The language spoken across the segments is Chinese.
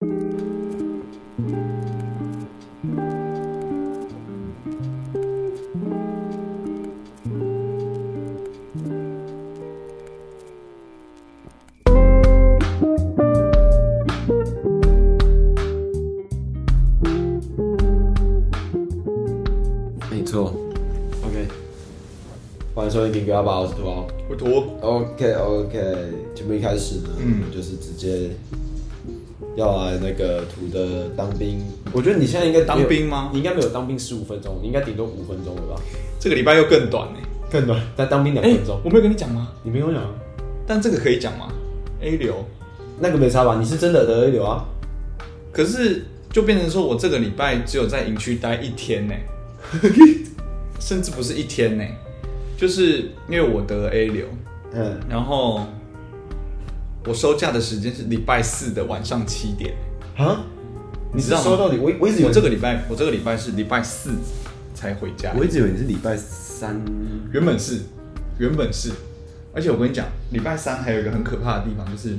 没错，OK，欢迎收听《顶哥阿爸》，我是图豪，我图。OK OK，节目一开始呢，嗯，就是直接要来那个图的当兵。我觉得你现在应该当兵吗？你应该没有当兵十五分钟，你应该顶多五分钟了吧？这个礼拜又更短呢，更短。但当兵两分钟，我没有跟你讲吗？你没有讲。但这个可以讲吗？A 流，那个没差吧？你是真的得 A 流啊？可是就变成说我这个礼拜只有在营区待一天呢。甚至不是一天呢，就是因为我得了 A 流，嗯，然后我收假的时间是礼拜四的晚上七点啊，你知道收到底？我我一直以为这个礼拜我这个礼拜是礼拜四才回家，我一直以为你是礼拜三，原本是原本是，而且我跟你讲，礼拜三还有一个很可怕的地方，就是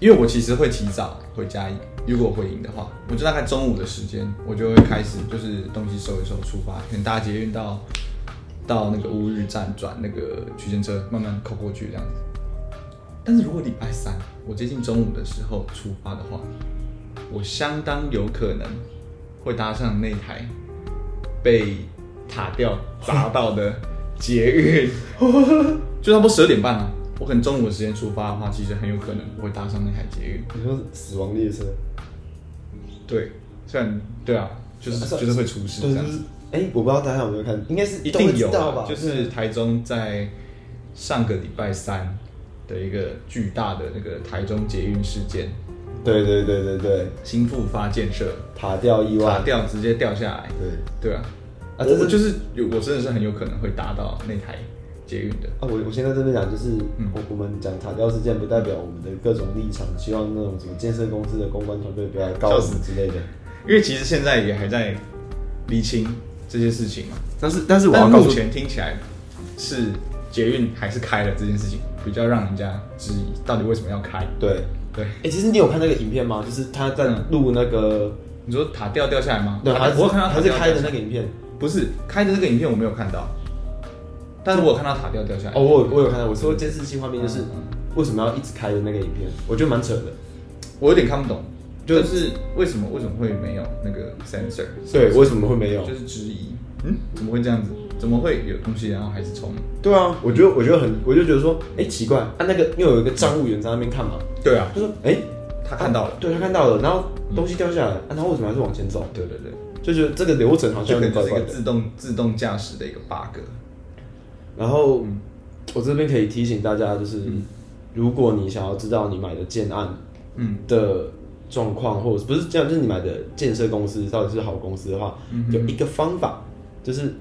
因为我其实会提早回家。如果回营的话，我就大概中午的时间，我就会开始就是东西收一收，出发，可能搭捷运到到那个乌日站转那个区间车，慢慢扣过去这样子。但是如果礼拜三我接近中午的时候出发的话，我相当有可能会搭上那台被塔吊砸到的捷运，就差不多十二点半了。我可能中午的时间出发的话，其实很有可能会搭上那台捷运。你说死亡列车？对，虽然对啊，就是就是会出事这样子。哎、欸，我不知道大家有没有看，应该是一定有吧？就是台中在上个礼拜三的一个巨大的那个台中捷运事件。对对对对对，新复发建设塔吊意外，塔吊直接掉下来。对对啊，啊，我就是有，我真的是很有可能会搭到那台。捷运的啊，我我现在这边讲就是，我我们讲塔吊事件，不代表我们的各种立场，希望那种什么建设公司的公关团队不要来告死之类的。因为其实现在也还在厘清这些事情嘛。但是但是我要目前听起来是捷运还是开了这件事情，比较让人家质疑到底为什么要开。对对，哎，其实你有看那个影片吗？就是他在录那个，你说塔吊掉下来吗？对，还我有看到他是开的那个影片，不是开的那个影片，我没有看到。但是我有看到塔吊掉下来。哦，我我有看到。我说监视器画面就是为什么要一直开的那个影片，我觉得蛮扯的。我有点看不懂，就是为什么为什么会没有那个 sensor？对，为什么会没有？就是质疑，嗯，怎么会这样子？怎么会有东西然后还是冲？对啊，我觉得我觉得很，我就觉得说，哎，奇怪，啊，那个又有一个站务员在那边看嘛。对啊。他说，哎，他看到了，对他看到了，然后东西掉下来，啊，他为什么还是往前走？对对对，就觉得这个流程好像有点怪怪的。自动自动驾驶的一个 bug。然后，我这边可以提醒大家，就是如果你想要知道你买的建案，嗯的状况，或者不是这样，就是你买的建设公司到底是好公司的话，有一个方法，就是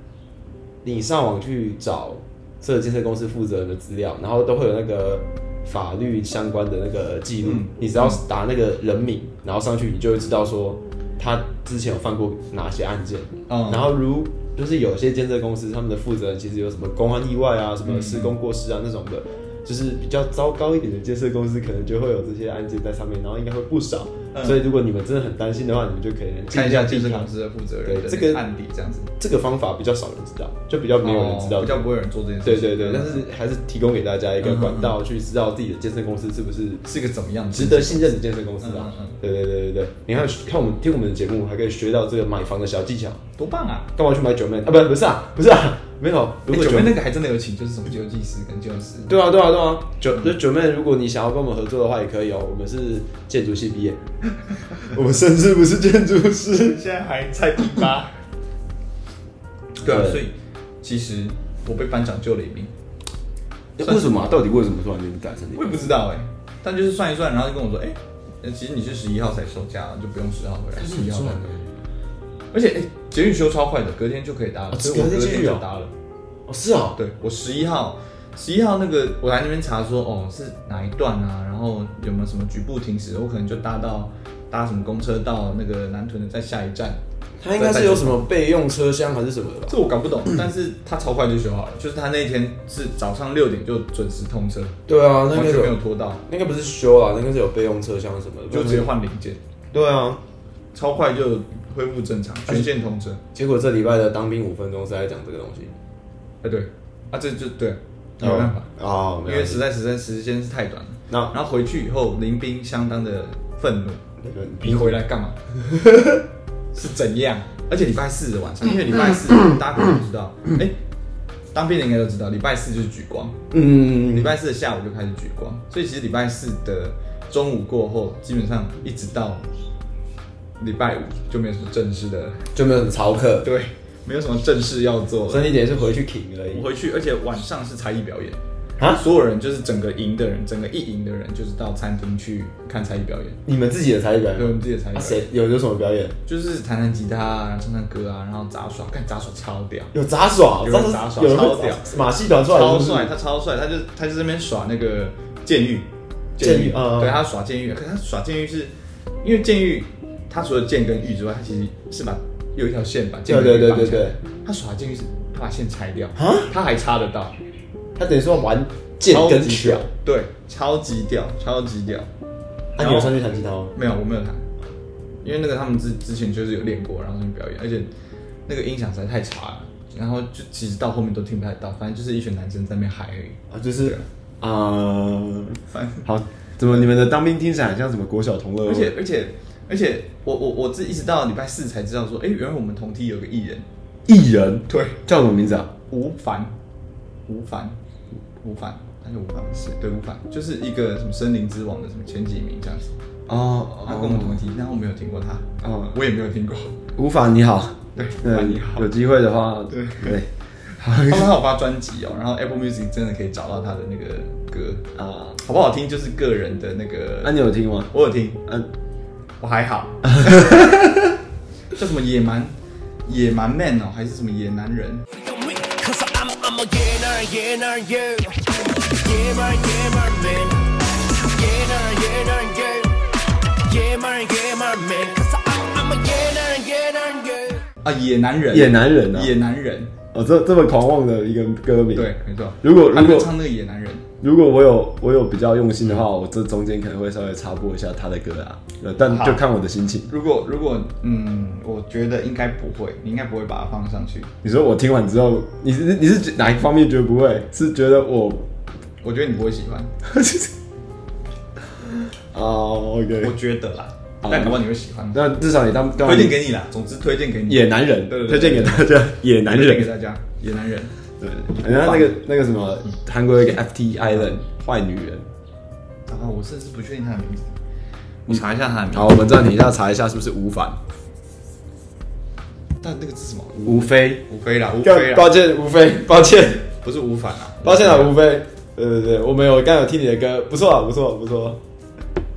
你上网去找这个建设公司负责人的资料，然后都会有那个法律相关的那个记录，你只要打那个人名，然后上去，你就会知道说他之前有犯过哪些案件，然后如。就是有些建设公司，他们的负责人其实有什么公安意外啊，什么施工过失啊那种的，就是比较糟糕一点的建设公司，可能就会有这些案件在上面，然后应该会不少。所以如果你们真的很担心的话，你们就可以看一下健身公司的负责人这个案底这样子。这个方法比较少人知道，就比较没有人知道，比较不会有人做这件事。对对对，但是还是提供给大家一个管道，去知道自己的健身公司是不是是个怎么样值得信任的健身公司啊。对对对对对，你看看我们听我们的节目，还可以学到这个买房的小技巧，多棒啊！干嘛去买九妹啊？不不是啊，不是啊。没有，如果九妹那个还真的有请，就是什么救济师跟救师。对啊，对啊，对啊。九那九妹，如果你想要跟我们合作的话，也可以哦。我们是建筑系毕业，我们甚至不是建筑师，现在还菜地吧。对啊，所以其实我被班长救了一命。为什么？到底为什么突然间改成？我也不知道哎。但就是算一算，然后就跟我说，哎，其实你是十一号才收假，就不用十号回来，十一号才回来。而且，哎，捷运修超快的，隔天就可以搭了。所以我隔天就搭了。哦，是啊，对，我十一号，十一号那个我来那边查说，哦，是哪一段啊？然后有没有什么局部停驶？我可能就搭到搭什么公车到那个南屯的在下一站，他应该是有什么备用车厢还是什么的吧？这我搞不懂，但是他超快就修好了，就是他那一天是早上六点就准时通车。对啊，那个没有拖到，那个不是修啊，那个是有备用车厢什么的，就直接换零件。对啊，超快就恢复正常，全线通车。结果这礼拜的当兵五分钟是在讲这个东西。哎，对，啊，这就对，没办法啊，因为实在实在时间是太短了。那然后回去以后，林兵相当的愤怒，你回来干嘛？是怎样？而且礼拜四的晚上，因为礼拜四大家可能不知道，哎，当兵的应该都知道，礼拜四就是举光。嗯，礼拜四的下午就开始举光，所以其实礼拜四的中午过后，基本上一直到礼拜五就没有什么正式的，就没有什么操课，对，没有什么正事要做。所以你点是回去停而已。我回去，而且晚上是才艺表演。啊！所有人就是整个营的人，整个一营的人就是到餐厅去看才艺表演。你们自己的才艺表演？对，我们自己的才艺。谁有有什么表演？就是弹弹吉他啊，唱唱歌啊，然后杂耍。看杂耍超屌，有杂耍，有杂耍超屌。马戏团超帅，他超帅，他就他就在那边耍那个剑玉，剑玉啊，对他耍剑玉。可是他耍剑玉是因为剑玉，他除了剑跟玉之外，他其实是把有一条线把剑玉绑起来。对对对对，他耍进去是他把线拆掉啊，他还插得到。他等于说玩剑跟巧，对，超级屌，超级屌。那你有上去弹吉他吗？没有，我没有弹，因为那个他们之之前就是有练过，然后表演，而且那个音响实在太差了，然后就其实到后面都听不太到，反正就是一群男生在那边嗨而已啊，就是啊，反好，怎么你们的当兵听起来很像什么国小同乐？而且而且而且，我我我自己一直到礼拜四才知道说，哎，原来我们同梯有个艺人，艺人？对，叫什么名字啊？吴凡，吴凡。吴凡，他是吴凡是，对，吴凡。就是一个什么森林之王的什么前几名这样子。哦，他跟我们同梯，但我没有听过他，哦，我也没有听过。吴凡你好，对，吴凡你好，有机会的话，对。对，他们还有发专辑哦，然后 Apple Music 真的可以找到他的那个歌。啊，好不好听？就是个人的那个，那你有听吗？我有听，嗯，我还好，叫什么野蛮野蛮 man 哦，还是什么野男人？啊，野男人，野男人啊，野男人哦，这这么狂妄的一个歌名，对，没错。如果如果唱那个野男人，如果我有我有比较用心的话，我这中间可能会稍微插播一下他的歌啊，但就看我的心情。如果如果嗯，我觉得应该不会，你应该不会把它放上去。你说我听完之后，你是你是哪一方面觉得不会？是觉得我，我觉得你不会喜欢。哦我觉得啦。但搞不好你会喜欢，那至少你当推荐给你啦。总之推荐给你野男人，推荐给大家野男人，给大家野男人。对，然后那个那个什么，韩国有一个 FT Island 坏女人。啊，我甚至不确定他的名字，你查一下他的名字。好，我们暂停一下，查一下是不是吴凡。但那个是什么？吴非，吴非啦，吴非啦。抱歉，吴非，抱歉，不是吴凡啊，抱歉啊，吴非。对对对，我没有，刚有听你的歌，不错啊，不错，不错。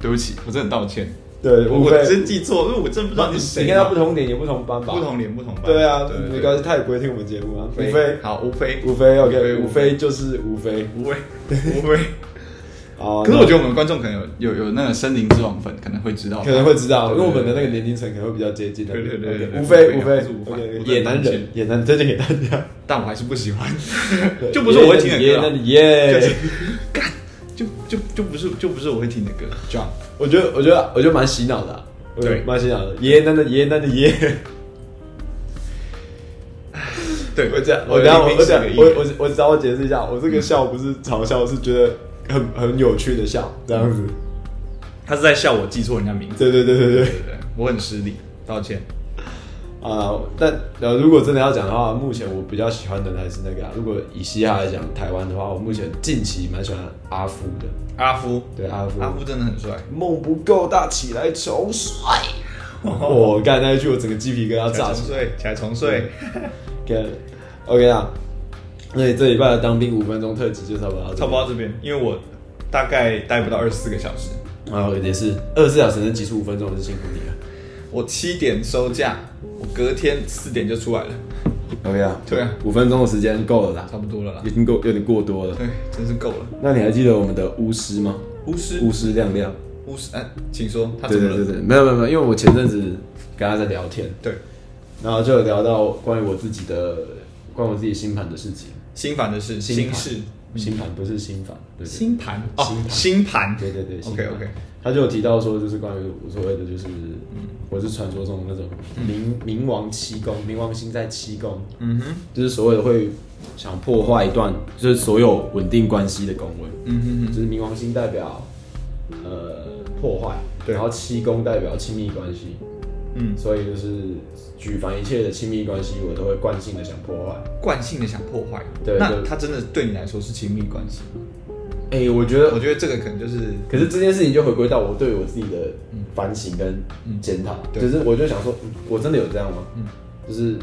对不起，我真的很道歉。对，我真记错，因为我真不知道你是谁。你看他不同年有不同班吧？不同年不同班。对啊，没关系，他也不会听我们节目啊。吴 非，好，吴非，吴非，OK，吴非就是吴非，吴非，吴非。啊，可是我觉得我们观众可能有有有那个森林之王粉，可能会知道，可能会知道，因为我们的那个年龄层可能会比较接近的。对对对，吴非，吴非，野男人，野男推荐给大家，但我还是不喜欢，就不是我会听的歌。耶，干，就不是就不是我会听的歌。John，我觉得我觉得我觉得蛮洗脑的。对，蛮洗脑的，爷爷奶奶，爷爷奶奶，爷。对，我这样，我等下，我讲，我我我找我解释一下，我这个笑不是嘲笑，是觉得很很有趣的笑，这样子。他是在笑我记错人家名字。对对对对对对，我很失礼，道歉。啊，但呃，如果真的要讲的话，目前我比较喜欢的还是那个啊。如果以嘻哈来讲，台湾的话，我目前近期蛮喜欢阿夫的。阿夫，对阿夫，阿夫真的很帅。梦不够大，起来重睡。我刚才那一句，我整个鸡皮疙瘩炸起来。起来重睡。OK 啊。那这礼拜的当兵五分钟特辑就差不多差不多到这边，因为我大概待不到二十四个小时。啊，也是二十四小时能挤出五分钟，我是辛苦你了。我七点收假，我隔天四点就出来了。OK 啊，对啊，五分钟的时间够了啦，差不多了啦，已经够有点过多了。对，真是够了。那你还记得我们的巫师吗？巫师，巫师亮亮，巫师，哎，请说。对对对对，没有没有没有，因为我前阵子跟他在聊天，对，然后就有聊到关于我自己的关于我自己星盘的事情，星盘的事，星事，星盘不是星盘，对，星盘哦，星盘，对对对，OK OK，他就有提到说，就是关于我所谓的就是，我是传说中的那种冥冥王七宫，冥王星在七宫，嗯哼，就是所谓的会想破坏一段就是所有稳定关系的宫位，嗯哼，就是冥王星代表呃破坏，对，然后七宫代表亲密关系，嗯，所以就是举凡一切的亲密关系，我都会惯性的想破坏，惯性的想破坏，对，那他真的对你来说是亲密关系吗？哎、欸，我觉得，我觉得这个可能就是，可是这件事情就回归到我对我自己的反省跟检讨，嗯、就是我就想说，我真的有这样吗？嗯，就是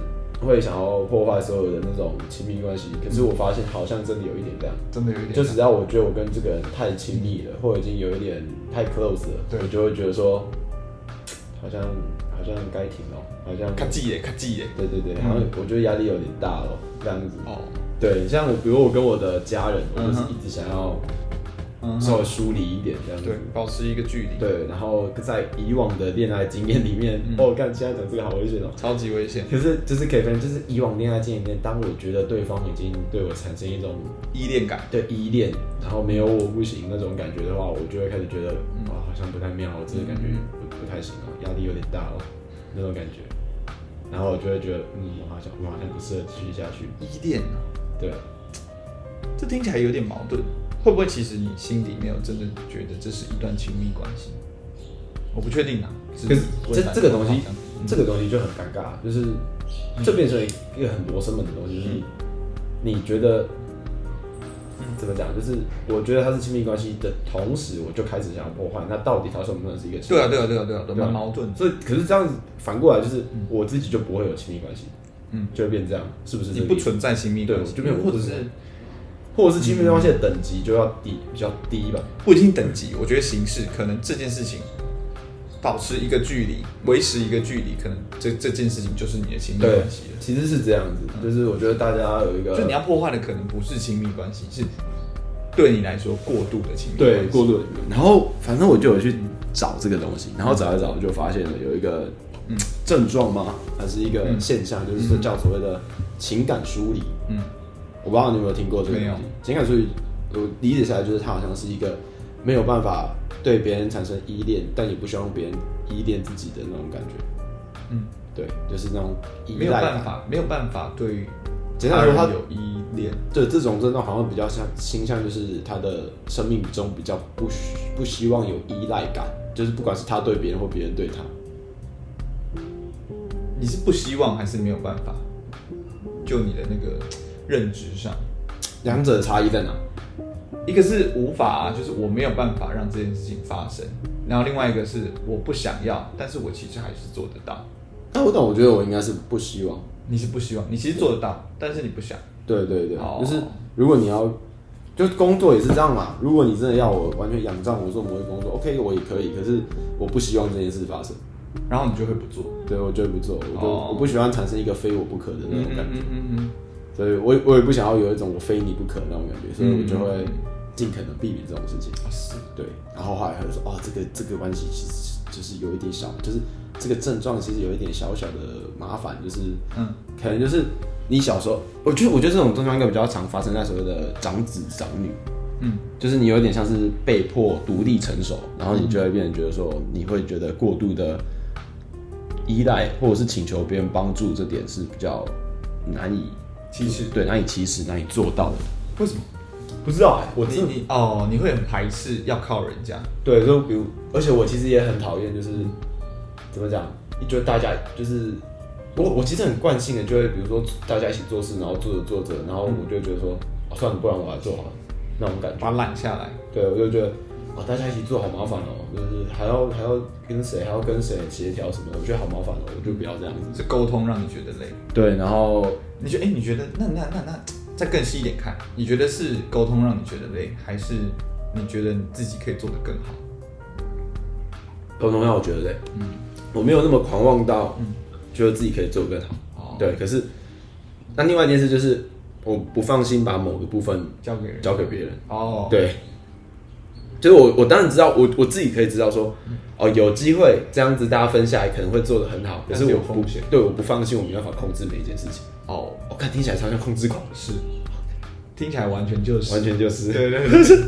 会想要破坏所有的那种亲密关系，可是我发现好像真的有一点这样，真的有一点，就只要我觉得我跟这个人太亲密了，或者已经有一点太 close 了，对。我就会觉得说，好像好像该停了，好像卡记耶，卡记耶，对对对，好像我觉得压力有点大了，这样子。哦。对，像我，比如我跟我的家人，我就是一直想要稍微疏离一点这样子，对，保持一个距离。对，然后在以往的恋爱经验里面，哦，干，现在讲这个好危险哦，超级危险。可是就是可以分，就是以往恋爱经验里面，当我觉得对方已经对我产生一种依恋感，对依恋，然后没有我不行那种感觉的话，我就会开始觉得，哇，好像不太妙，这个感觉不不太行哦，压力有点大了，那种感觉。然后我就会觉得，嗯，我好像我好像不适合继续下去。依恋呢？对，这听起来有点矛盾，会不会其实你心里没有真的觉得这是一段亲密关系？我不确定啊。可是这这个东西，这个东西就很尴尬，就是这变成一个很罗生门的东西，就是你觉得怎么讲？就是我觉得他是亲密关系的同时，我就开始想要破坏，那到底他算不算是一个亲密关系？对啊，对啊，对啊，对啊，蛮矛盾。所以，可是这样子反过来，就是我自己就不会有亲密关系。嗯，就会变这样，是不是？你不存在亲密关系，就没有，或者是，或者是亲密关系的等级就要低，比较低吧。不一定等级，我觉得形式可能这件事情保持一个距离，维持一个距离，可能这这件事情就是你的亲密关系了。其实是这样子，就是我觉得大家有一个，就你要破坏的可能不是亲密关系，是对你来说过度的亲密关系，对过度的。然后反正我就有去找这个东西，然后找一找就发现了有一个。嗯，症状吗？还是一个现象，就是说叫所谓的情感梳理。嗯，我不知道你有没有听过这个东西。情感梳理，我理解下来就是它好像是一个没有办法对别人产生依恋，但也不希望别人依恋自己的那种感觉。嗯，对，就是那种依赖。没有办法，没有办法对。简单来说，他有依恋。对，这种症状好像比较像倾向，就是他的生命中比较不不希望有依赖感，就是不管是他对别人或别人对他。你是不希望还是没有办法？就你的那个认知上，两者的差异在哪？一个是无法，就是我没有办法让这件事情发生；然后另外一个是我不想要，但是我其实还是做得到。那我懂，我觉得我应该是不希望。你是不希望，你其实做得到，但是你不想。对对对，就是如果你要，就工作也是这样嘛。如果你真的要我完全仰仗我做某一个工作，OK，我也可以。可是我不希望这件事发生。然后你就会不做，对，我就会不做，我就我不喜欢产生一个非我不可的那种感觉，嗯嗯，所以我我也不想要有一种我非你不可的那种感觉，所以我就会尽可能避免这种事情。是，对。然后后来他就说，哦，这个这个关系其实就是有一点小，就是这个症状其实有一点小小的麻烦，就是嗯，可能就是你小时候，我觉得我觉得这种症状应该比较常发生在所谓的长子长女，嗯，就是你有点像是被迫独立成熟，然后你就会变成觉得说，你会觉得过度的。依赖或者是请求别人帮助，这点是比较难以其实，对，难以其实，难以做到的。为什么？不知道哎、欸，我你你哦，你会很排斥要靠人家。对，就比如，而且我其实也很讨厌，就是怎么讲，就大家就是我我其实很惯性的，就会比如说大家一起做事，然后做着做着，然后我就觉得说，算了，不然我来做好了，那种感觉，把它揽下来。对，我就觉得。啊，大家一起做好麻烦哦，就是还要还要跟谁，还要跟谁协调什么的，我觉得好麻烦哦，我就不要这样子。是沟通让你觉得累？对，然后你觉得，哎、欸，你觉得那那那那再更细一点看，你觉得是沟通让你觉得累，还是你觉得你自己可以做得更好？沟通让我觉得累，嗯，我没有那么狂妄到，嗯，觉得自己可以做得更好。哦，对，可是那另外一件事就是，我不放心把某个部分交给人，交给别人。哦，对。就是我我当然知道，我我自己可以知道说，哦，有机会这样子大家分下来可能会做的很好，可是我有风险，对，我不放心，我没办法控制每一件事情。哦，我看听起来超像控制狂，是，听起来完全就是，完全就是，对对对。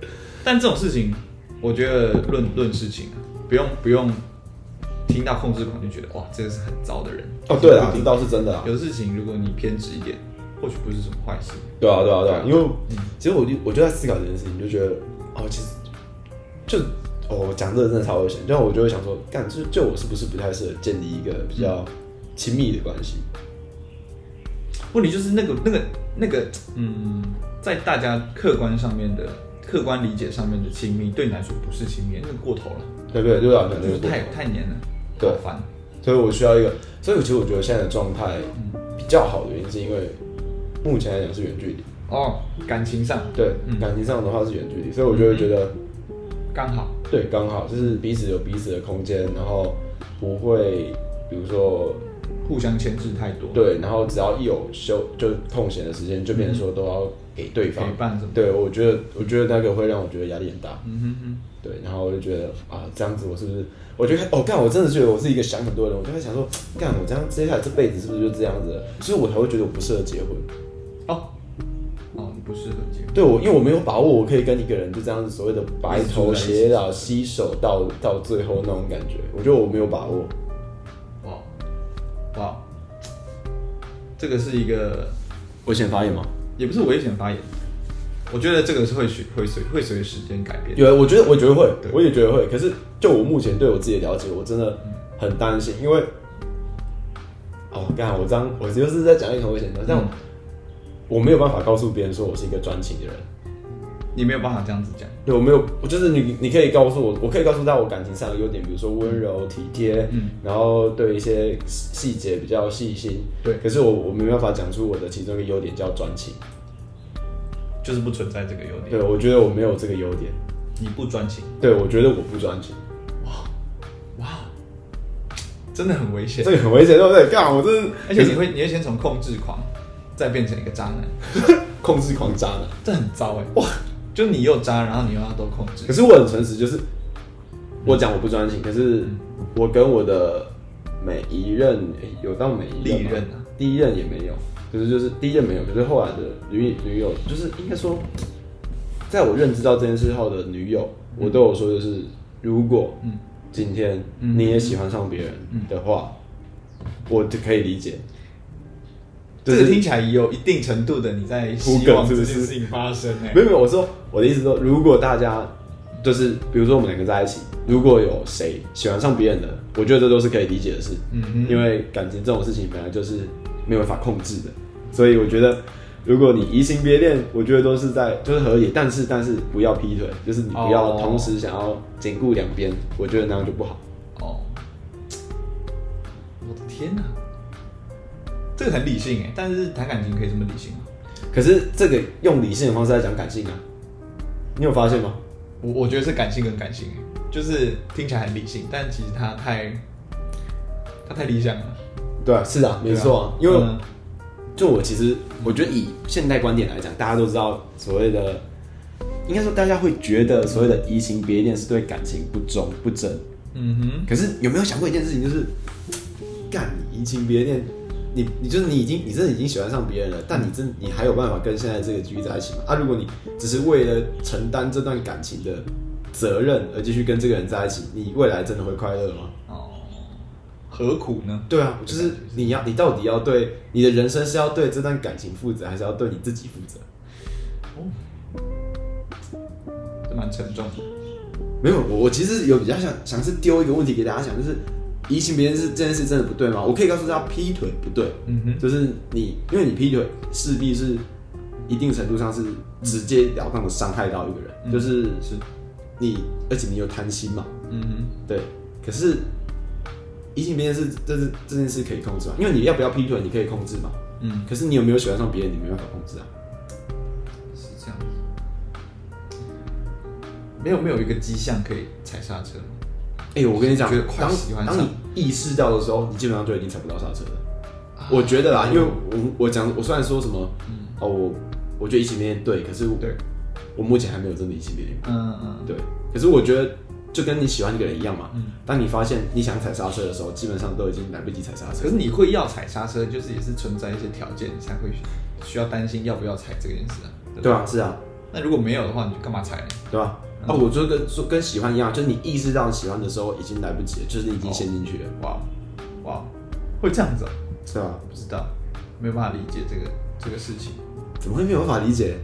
但这种事情，我觉得论论事情啊，不用不用听到控制狂就觉得哇，这个是很糟的人。哦，对啊，这倒是真的啊。有事情如果你偏执一点，或许不是什么坏事。对啊，对啊，对啊，因为其实我就我就在思考这件事情，就觉得。哦，其实就哦，讲这个真的超危险。就我就会想说，干就就我是不是不太适合建立一个比较亲密的关系？问题就是那个那个那个，嗯，在大家客观上面的客观理解上面的亲密，对你来说不是亲密，那个过头了。对对，对啊就是太太黏了，对，烦。所以我需要一个，所以其实我觉得现在的状态比较好的原因，是因为目前来讲是远距离。哦，感情上对，嗯、感情上的话是远距离，所以我就会觉得刚好，对，刚好就是彼此有彼此的空间，然后不会比如说互相牵制太多，对，然后只要一有休就空闲的时间，就变成说都要给对方陪伴，对，我觉得我觉得那个会让我觉得压力很大，嗯哼哼，对，然后我就觉得啊，这样子我是不是？我觉得哦，干，我真的觉得我是一个想很多的人，我就会想说，干，我这样接下来这辈子是不是就这样子？所以我才会觉得我不适合结婚。哦。不适合结婚。对我，因为我没有把握，我可以跟一个人就这样子所谓的白头偕老、携手到到最后那种感觉，我觉得我没有把握。哇哇，这个是一个危险发言吗？也不是危险发言，我觉得这个是会随会随会随时间改变。有，我觉得我觉得会，我也觉得会。可是就我目前对我自己的了解，我真的很担心，因为哦，刚好我这样，我就是在讲一个危险的，这样。嗯我没有办法告诉别人说我是一个专情的人，你没有办法这样子讲。对，我没有，我就是你，你可以告诉我，我可以告诉到我感情上的优点，比如说温柔体贴，嗯，然后对一些细节比较细心，对。可是我我没办法讲出我的其中一个优点叫专情，就是不存在这个优点。对，我觉得我没有这个优点。你不专情？对，我觉得我不专情。哇哇，真的很危险，这个很危险，对不对？干，我真的，而且你会你会先从控制狂。再变成一个渣男，控制狂渣男，这很糟哎！哇，就你又渣，然后你又要多控制。可是我很诚实，就是我讲我不专情，可是我跟我的每一任有到每一任啊，第一任也没有，可是就是第一任没有，可是后来的女女友，就是应该说，在我认知到这件事后的女友，我都有说，就是如果今天你也喜欢上别人的话，我就可以理解。这个听起来也有一定程度的你在希望这件事情发生哎，没有没有，我说我的意思说，如果大家就是比如说我们两个在一起，如果有谁喜欢上别人的，我觉得这都是可以理解的事，嗯哼，因为感情这种事情本来就是没有办法控制的，所以我觉得如果你移情别恋，我觉得都是在就是合理，但是但是不要劈腿，就是你不要同时想要兼顾两边，我觉得那样就不好。哦，我的天哪！这个很理性哎，但是谈感情可以这么理性吗？可是这个用理性的方式来讲感性啊，你有发现吗？我我觉得是感性跟感性，就是听起来很理性，但其实它太，它太理想了。对啊，是啊，没错啊，因为就我其实我觉得以现代观点来讲，大家都知道所谓的，应该说大家会觉得所谓的移情别恋是对感情不忠不真。嗯哼。可是有没有想过一件事情，就是干你移情别恋？你你就是你已经你真的已经喜欢上别人了，但你真你还有办法跟现在这个继续在一起吗？啊，如果你只是为了承担这段感情的责任而继续跟这个人在一起，你未来真的会快乐吗？哦，何苦呢？对啊，就是你要你到底要对你的人生是要对这段感情负责，还是要对你自己负责？哦，这蛮沉重的。没有，我我其实有比较想想是丢一个问题给大家想，就是。移情别恋是这件事真的不对吗？我可以告诉大家，劈腿不对。嗯哼，就是你，因为你劈腿势必是一定程度上是直截了当的伤害到一个人，嗯、就是是你，而且你有贪心嘛。嗯哼，对。可是移情别恋是这是这件事可以控制吗？因为你要不要劈腿，你可以控制嘛。嗯，可是你有没有喜欢上别人，你没办法控制啊。是这样子，没有没有一个迹象可以踩刹车。哎、欸，我跟你讲，当当你意识到的时候，你基本上就已经踩不到刹车了。啊、我觉得啦，因为我我讲，我虽然说什么，嗯、哦，我我觉得移情别恋对，可是对，我目前还没有真的移情别恋。嗯嗯，对。可是我觉得就跟你喜欢一个人一样嘛。嗯。当你发现你想踩刹车的时候，基本上都已经来不及踩刹车。可是你会要踩刹车，就是也是存在一些条件，你才会需要担心要不要踩这件事啊。对，对啊，是啊。那如果没有的话，你就干嘛踩呢？对吧？嗯、哦，我觉得跟说跟喜欢一样，就是你意识到喜欢的时候已经来不及了，就是你已经陷进去了。哇哇，会这样子？是啊，不知道，没有办法理解这个这个事情。怎么会没有办法理解？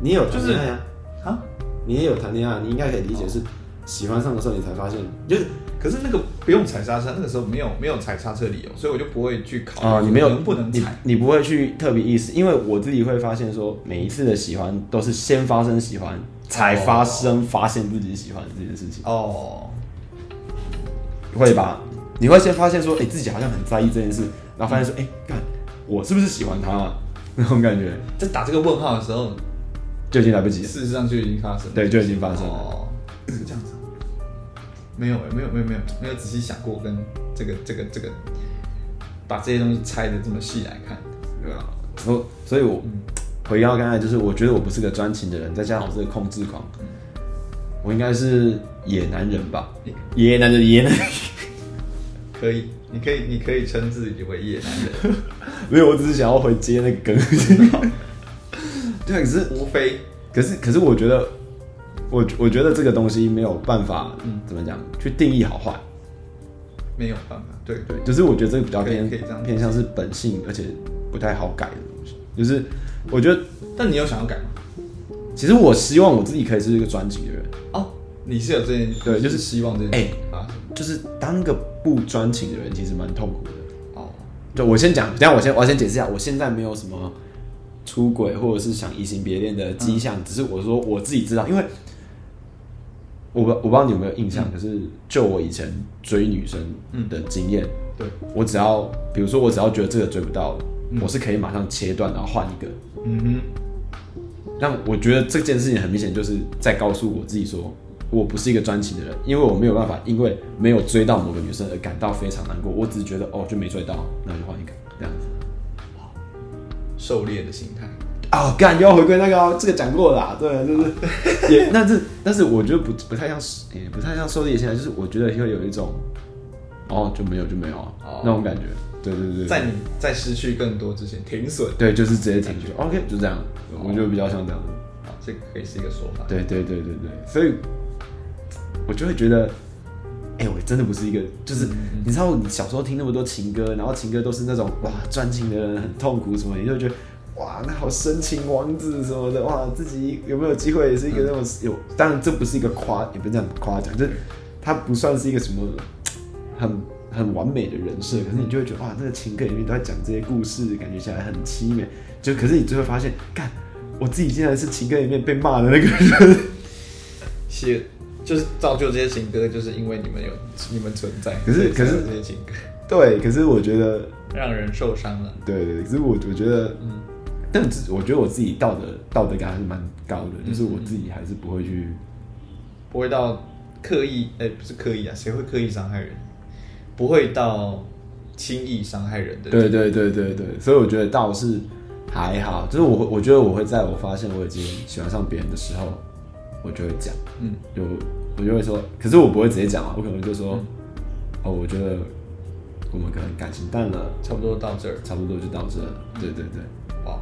你也有谈恋爱啊？啊？你也有谈恋爱，你应该可以理解是喜欢上的时候你才发现，就是可是那个不用踩刹车，那个时候没有没有踩刹车理由，所以我就不会去考虑啊，你没有能不能踩，你，你不会去特别意识，因为我自己会发现说，每一次的喜欢都是先发生喜欢，才发生发现自己喜欢的这件事情哦，会吧？你会先发现说，哎、欸，自己好像很在意这件事，然后发现说，哎、嗯，干、欸，我是不是喜欢他啊？那种感觉，在打这个问号的时候，就已经来不及了。事实上就已经发生了，对，就已经发生了。哦，是这样子。没有哎，没有没有没有没有仔细想过跟这个这个这个把这些东西拆的这么细来看，对吧？我所以我，我、嗯、回到刚才，就是我觉得我不是个专情的人，再加上我是个控制狂，嗯、我应该是野男人吧？野男人野男人，可以，你可以你可以称自己为野男人。没有，我只是想要回接那个梗。对，可是无非，可是可是我觉得。我我觉得这个东西没有办法，嗯，怎么讲，去定义好坏，没有办法，对对，就是我觉得这个比较偏偏向是本性，而且不太好改的东西。就是我觉得，但你有想要改吗？其实我希望我自己可以是一个专情的人哦。你是有这件，对，就是希望这件，哎啊，就是当个不专情的人，其实蛮痛苦的哦。就我先讲，等下我先我先解释一下，我现在没有什么出轨或者是想移情别恋的迹象，只是我说我自己知道，因为。我不我不知道你有没有印象，嗯、可是就我以前追女生的经验，嗯，对，我只要比如说我只要觉得这个追不到了，嗯，我是可以马上切断然后换一个，嗯哼，但我觉得这件事情很明显就是在告诉我自己说，我不是一个专情的人，因为我没有办法因为没有追到某个女生而感到非常难过，我只是觉得哦就没追到，那就换一个这样子，狩猎的心态。啊，干、哦、又要回归那个、哦，这个讲过啦，对，就是 也，但是但是我觉得不不太像，也不太像狩猎现在，就是我觉得会有一种，哦就没有就没有啊，哦、那种感觉，对对对，在你在失去更多之前停损，对，就是直接停损，OK，就这样，我觉得比较像这样子，啊，这个可以是一个说法，对对对对对，所以，我就会觉得，哎、欸，我真的不是一个，就是、你知道，你小时候听那么多情歌，然后情歌都是那种哇专情的人很痛苦什么，你就觉得。哇，那好深情王子什么的哇，自己有没有机会也是一个那种有，当然这不是一个夸，也不是这样夸奖，就是他不算是一个什么 很很完美的人设，可是你就会觉得哇，这个情歌里面都在讲这些故事，感觉起来很凄美，就可是你最后发现，干，我自己竟然是情歌里面被骂的那个人，写就是造就这些情歌，就是因为你们有你们存在，可是可是这些情歌，对，可是我觉得让人受伤了，对对，可是我我觉得嗯。但自我觉得我自己道德道德感还是蛮高的，嗯、就是我自己还是不会去，不会到刻意哎、欸，不是刻意啊，谁会刻意伤害人？不会到轻易伤害人的。对对对对对，所以我觉得倒是还好，就是我我觉得我会在我发现我已经喜欢上别人的时候，我就会讲，嗯，就我就会说，可是我不会直接讲啊，我可能就说，嗯、哦，我觉得我们可能感情淡了，差不多到这儿，差不多就到这儿，对对对，哇。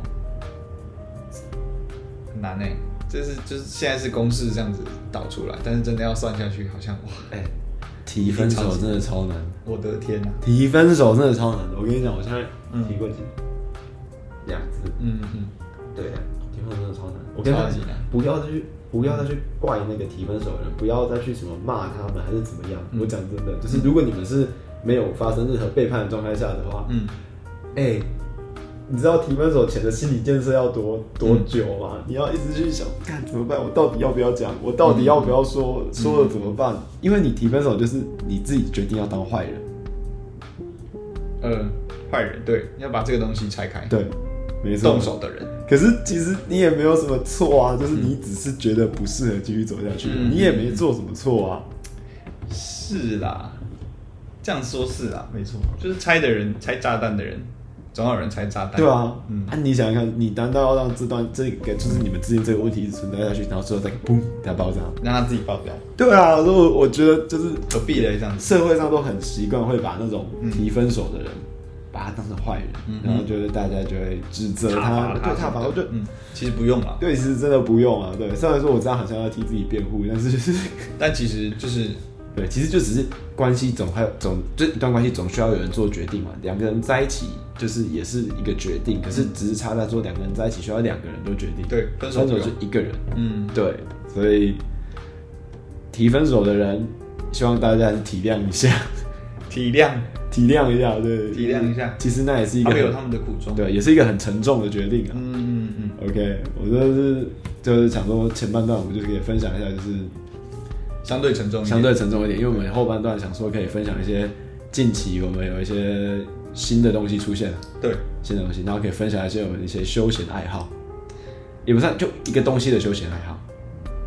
难呢，就是就是现在是公式这样子导出来，但是真的要算下去，好像哇，哎、欸，提分手真的超难，我的天哪，提分手真的超难。我跟你讲，我现在提过几两次，嗯嗯，对，提分手真的超难。我跟你讲，不要再去不要再去怪那个提分手的人，不要再去什么骂他们还是怎么样。嗯、我讲真的，就是如果你们是没有发生任何背叛的状态下的话，嗯，哎、欸。你知道提分手前的心理建设要多多久吗？嗯、你要一直去想，看怎么办？我到底要不要讲？我到底要不要说？嗯、说了怎么办？因为你提分手就是你自己决定要当坏人。呃，坏人，对，你要把这个东西拆开。对，没错。动手的人。可是其实你也没有什么错啊，就是你只是觉得不适合继续走下去，嗯、你也没做什么错啊。是啦，这样说是啦，没错，就是拆的人，拆炸弹的人。总要有人拆炸弹。对啊，嗯，啊，你想想看，你难道要让这段这个就是你们之间这个问题一直存在下去，然后最后再砰，它爆炸，让它自己爆掉？对啊，如果我觉得就是何必呢？这样社会上都很习惯会把那种提分手的人。把他当成坏人，嗯、然后就是大家就会指责他，对他，反正就嗯，其实不用了，对，其实真的不用啊，对。虽然说我知道好像要替自己辩护，但是就是，但其实就是，对，其实就只是关系总还有总，就一段关系总需要有人做决定嘛。两个人在一起就是也是一个决定，可是只是差在说两个人在一起需要两个人都决定，对，分手是一个人，嗯，对，所以提分手的人，希望大家体谅一下，体谅。体谅一下，对，体谅一下。其实那也是一个，有他们的苦衷，对，也是一个很沉重的决定啊。嗯嗯嗯。OK，我就是就是想说前半段我们就可以分享一下，就是相对沉重，相对沉重一点，因为我们后半段想说可以分享一些近期我们有一些新的东西出现，对，新的东西，然后可以分享一些我们一些休闲爱好，也不算就一个东西的休闲爱好，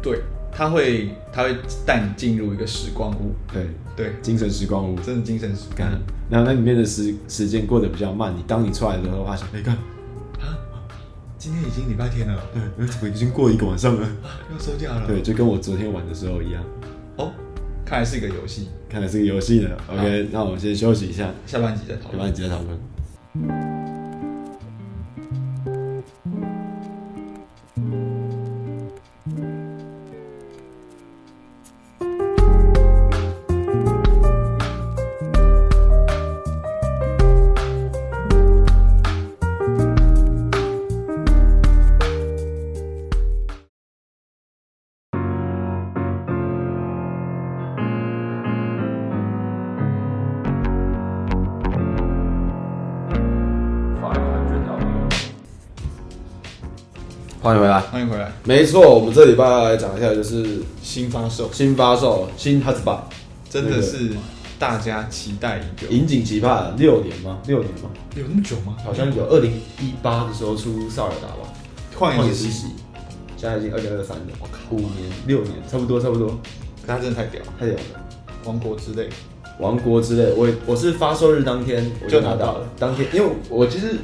对。他会，他会带你进入一个时光屋，对。对，精神时光屋，真的精神时光。然后那里面的时时间过得比较慢，你当你出来的时候发现，你看，啊，今天已经礼拜天了，对，怎么已经过一个晚上了？要收假了。对，就跟我昨天玩的时候一样。哦，看来是一个游戏，看来是个游戏呢。OK，那我们先休息一下，下半集再讨论。下半集再讨论。欢迎回来，欢迎回来。没错，我们这礼拜要来讲一下，就是新发售，新发售，新哈兹巴，真的是大家期待已久，引颈期盼六年吗？六年吗？有那么久吗？好像有，二零一八的时候出萨尔达吧，旷野之息，现在已经二零二三了，我靠，五年六年，差不多差不多。可他真的太屌，太屌了！王国之泪，王国之泪，我我是发售日当天我就拿到了，当天，因为我其实。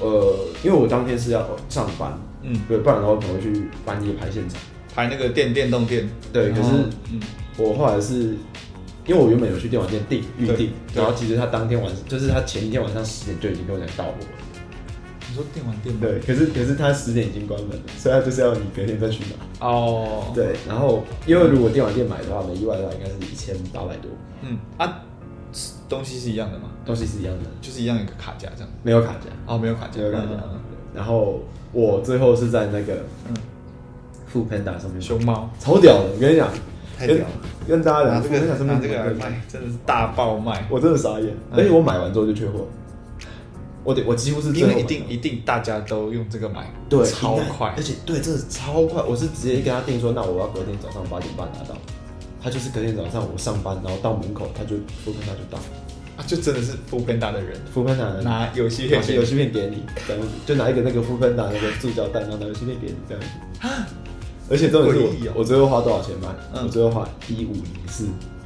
呃，因为我当天是要上班，嗯，对，不然的话可能会去半夜排现场，排那个电电动店，对。可是，嗯，我后来是，因为我原本有去电玩店订预订，然后其实他当天晚上，就是他前一天晚上十点就已经跟我讲到货了。你说电玩店？对，可是可是他十点已经关门了，所以他就是要你隔天再去拿。哦，对，然后因为如果电玩店买的话，没意外的话，应该是一千八百多。嗯啊。东西是一样的吗？东西是一样的，就是一样一个卡夹这样。没有卡夹哦，没有卡夹，没有卡夹。然后我最后是在那个嗯，foodpanda 上面。熊猫超屌的，我跟你讲，太屌了。跟大家讲，这个拿这个来卖，真的是大爆卖。我真的傻眼，而且我买完之后就缺货。我得，我几乎是因为一定一定大家都用这个买，对，超快，而且对，真的超快。我是直接跟他订说，那我要隔天早上八点半拿到。他就是隔天早上我上班，然后到门口，他就 foodpanda 就到，啊，就真的是 foodpanda 的人，foodpanda 拿游戏片，游戏片给你，这样子，就拿一个那个 foodpanda 那个塑胶袋，然后拿游戏片给你这样子。而且重点是我，我最后花多少钱买？我最后花一五零四，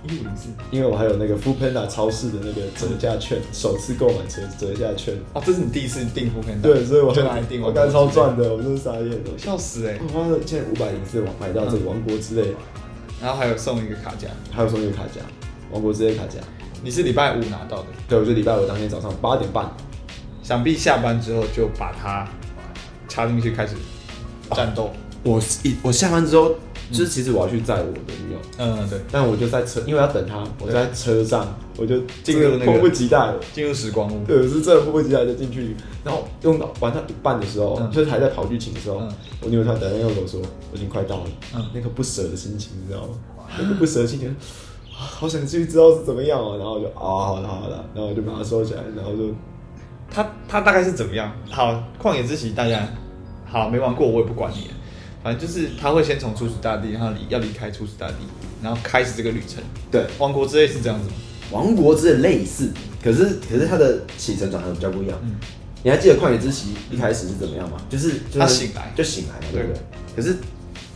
一五零四，因为我还有那个 foodpanda 超市的那个折价券，首次购买折折价券。哦，这是你第一次订 foodpanda？对，所以我就拿来订，我干超赚的，我真是傻眼了，笑死哎！我花了现在五百零四买到这个王国之泪。然后还有送一个卡夹，还有送一个卡夹，王国之泪卡夹。你是礼拜五拿到的？对，我是礼拜五当天早上八点半，想必下班之后就把它插进去开始战斗。我一我下班之后，就是其实我要去载我的女友，嗯对，但我就在车，因为要等她，我在车上，我就进入那个迫不及待进入时光屋。对，我是真的迫不及待就进去，然后用到玩到一半的时候，就是还在跑剧情的时候，我女友她等那个跟我说，我已经快到了，嗯，那个不舍的心情，你知道吗？那个不舍的心情，好想继续知道是怎么样哦，然后就啊，好了好了，然后我就把它收起来，然后就，他他大概是怎么样？好，旷野之息大家好没玩过，我也不管你。反正就是他会先从初始大地，然后离要离开初始大地，然后开始这个旅程。对，王国之类是这样子吗？王国之类类似，可是可是他的起承转合比较不一样。嗯，你还记得旷野之息一开始是怎么样吗？就是他醒来就醒来了，对不对？可是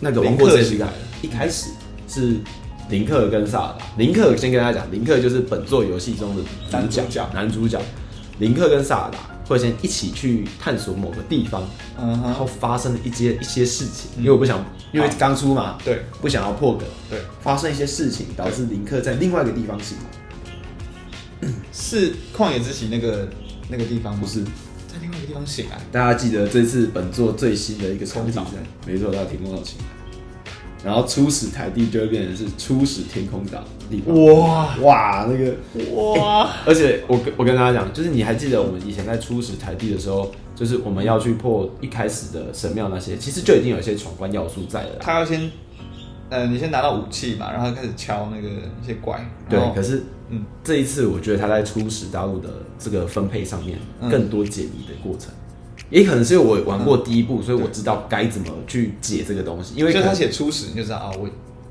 那个王国之泪醒来了，一开始是林克跟萨尔达。林克先跟大家讲，林克就是本作游戏中的男主角，男主角。林克跟萨尔达会先一起去探索某个地方，嗯哼，然后发生了一些一些事情，因为我不想，因为刚出嘛，对，不想要破梗，对，发生一些事情导致林克在另外一个地方醒来，是旷野之息那个那个地方吗？不是，在另外一个地方醒来。大家记得这次本作最新的一个场景，没错，到天空岛醒来。然后初始台地就会变成是初始天空岛地方。哇哇，那个哇！而且我跟我跟大家讲，就是你还记得我们以前在初始台地的时候，就是我们要去破一开始的神庙那些，其实就已经有一些闯关要素在了。他要先，呃，你先拿到武器嘛，然后开始敲那个一些怪。对，可是嗯，这一次我觉得他在初始大陆的这个分配上面更多解谜的过程。也可能是因为我玩过第一部，嗯、所以我知道该怎么去解这个东西。因为他写初始，你就知道啊，我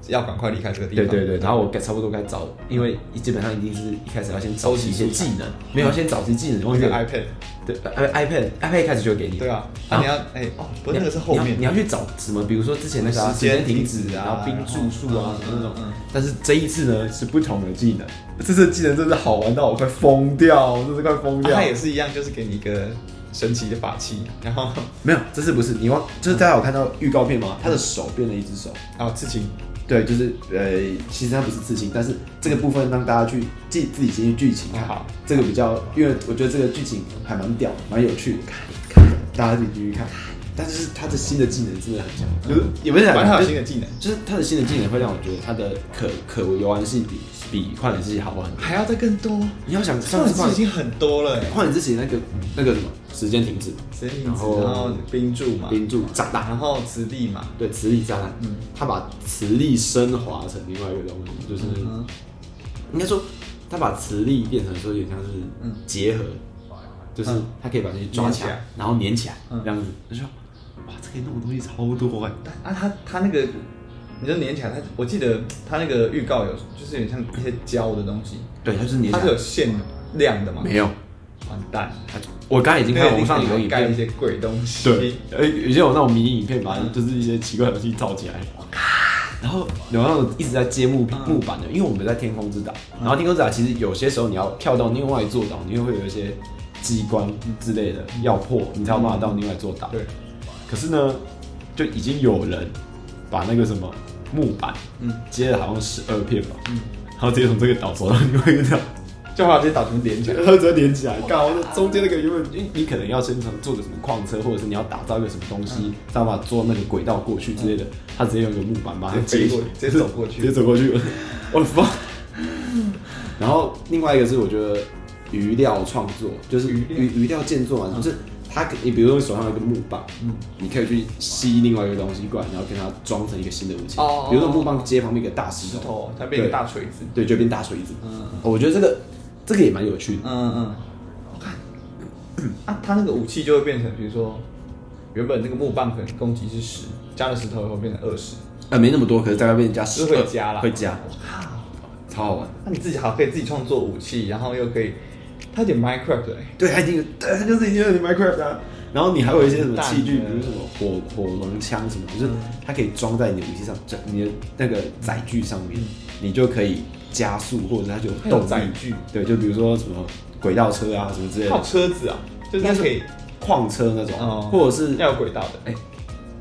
要赶快离开这个地方。对对对，然后我该差不多该找，因为基本上一定是一开始要先收集一些技能，没有先找些技能。然后个 iPad，对，iPad，iPad 一开始就给你。对啊，啊你要哎哦，不是那个是后面，你要去找什么？比如说之前那个时间停止啊，然后冰住宿啊什么那种。但是这一次呢是不同的技能，这次技能真的好玩到我快疯掉，真是快疯掉。它也是一样，就是给你一个。神奇的法器，然后 没有，这次不是你忘，就是大家有看到预告片吗？他的手变了一只手，哦，刺青，对，就是呃，其实它不是刺青，但是这个部分让大家去记自己进去剧情，好，这个比较，因为我觉得这个剧情还蛮屌，蛮有趣的，看，看，大家自己继续看。但是他的新的技能真的很强，就是有没有玩他的新的技能？就是他的新的技能会让我觉得他的可可游玩性比比旷野之息好很多，还要再更多。你要想，旷野之息已经很多了。旷野之息那个那个什么时间停止，时间停止，然后冰柱嘛，冰柱炸弹，然后磁力嘛，对，磁力炸弹。嗯，他把磁力升华成另外一个东西，就是应该说他把磁力变成说有点像是结合，就是他可以把东西抓起来，然后粘起来，这样子，就说。哇，这可以弄的东西超多哎！啊，他他那个，你就粘起来，他我记得他那个预告有，就是有点像一些胶的东西。对，它是粘起来。它是有限量的吗？没有，完蛋！我刚才已经看网上有影片，盖一些鬼东西。对，哎，有些有那种迷你影片，把就是一些奇怪的东西造起来。然后有那种一直在接木木板的，因为我们在天空之岛，然后天空之岛其实有些时候你要跳到另外一座岛，因为会有一些机关之类的要破，你才有办法到另外一座岛。对。可是呢，就已经有人把那个什么木板，嗯，接了好像十二片吧，嗯，然后直接从这个岛走到另外一个岛，就把这些岛全部连起来，然后直接连起来。刚好那中间那个因为你你可能要先从做个什么矿车，或者是你要打造一个什么东西，然后把做那个轨道过去之类的，他直接用一个木板把它接过去，直接走过去，直接走过去。我的妈！然后另外一个是我觉得鱼料创作，就是余余余料建作嘛，就是。它，你比如说你手上有一个木棒，嗯，你可以去吸另外一个东西过来，然后跟它装成一个新的武器。哦，比如说木棒接旁边一个大石头，它变一个大锤子，对，就变大锤子。嗯，我觉得这个这个也蛮有趣的。嗯嗯，我看，啊，它那个武器就会变成，比如说原本那个木棒可能攻击是十，加了石头以后变成二十。呃，没那么多，可是大概变成加十，会加了，会加。哇，超好玩。那你自己好可以自己创作武器，然后又可以。它有点 Minecraft 哎，对，它已经，对，它就是已经有点 Minecraft 啊。然后你还有一些什么器具，比如什么火火龙枪什么，就是它可以装在你的武器上，在你的那个载具上面，你就可以加速，或者它就动载具。对，就比如说什么轨道车啊什么之类的。靠车子啊，就是可以矿车那种，或者是要有轨道的。哎，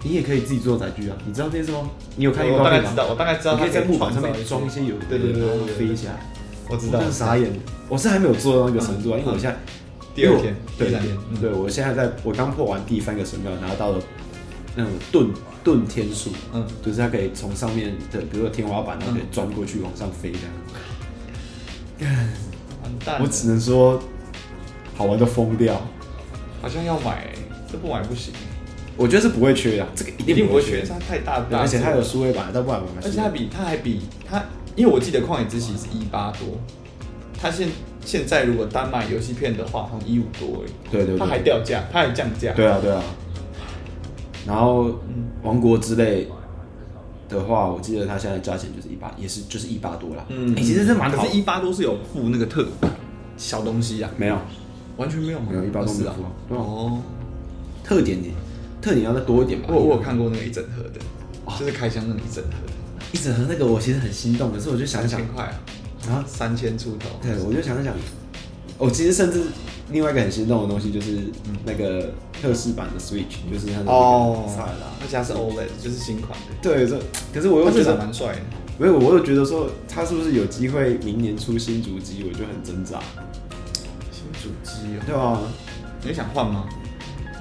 你也可以自己做载具啊，你知道这些吗？你有看过？我大概知道，我大概知道。你可以在木板上面装一些有，对对对，飞起来。我知道，傻眼，我是还没有做到那个程度啊，因为我现在第二天，对，对，我现在在我刚破完第三个神庙，拿到了那种遁遁天术，嗯，就是它可以从上面的，比如说天花板，然后可以钻过去往上飞这样。完蛋，我只能说好玩到疯掉，好像要买，这不买不行。我觉得是不会缺的，这个一定不会缺，它太大，而且它有数位版，但不买不买。而且它比它还比它。因为我记得《旷野之息》是一八多，它现现在如果单买游戏片的话，好像一五多而已。对对，对，它还掉价，它还降价。对啊对啊。然后《王国之类》的话，我记得它现在价钱就是一八，也是就是一八多啦。嗯，其实这蛮好。可是，一八多是有附那个特小东西啊？没有，完全没有，没有一八多没有附。哦，特点点，特点要再多一点吧。我我有看过那个一整盒的，就是开箱那个一整盒的。一整盒那个我其实很心动，可是我就想想，块啊，然后三千出头，对，我就想想，我其实甚至另外一个很心动的东西就是那个特仕版的 Switch，就是它的哦，萨尔达，而且它是 OLED，就是新款的。对，这可是我又觉得蛮帅的。没有，我又觉得说他是不是有机会明年出新主机，我就很挣扎。新主机，对啊，你想换吗？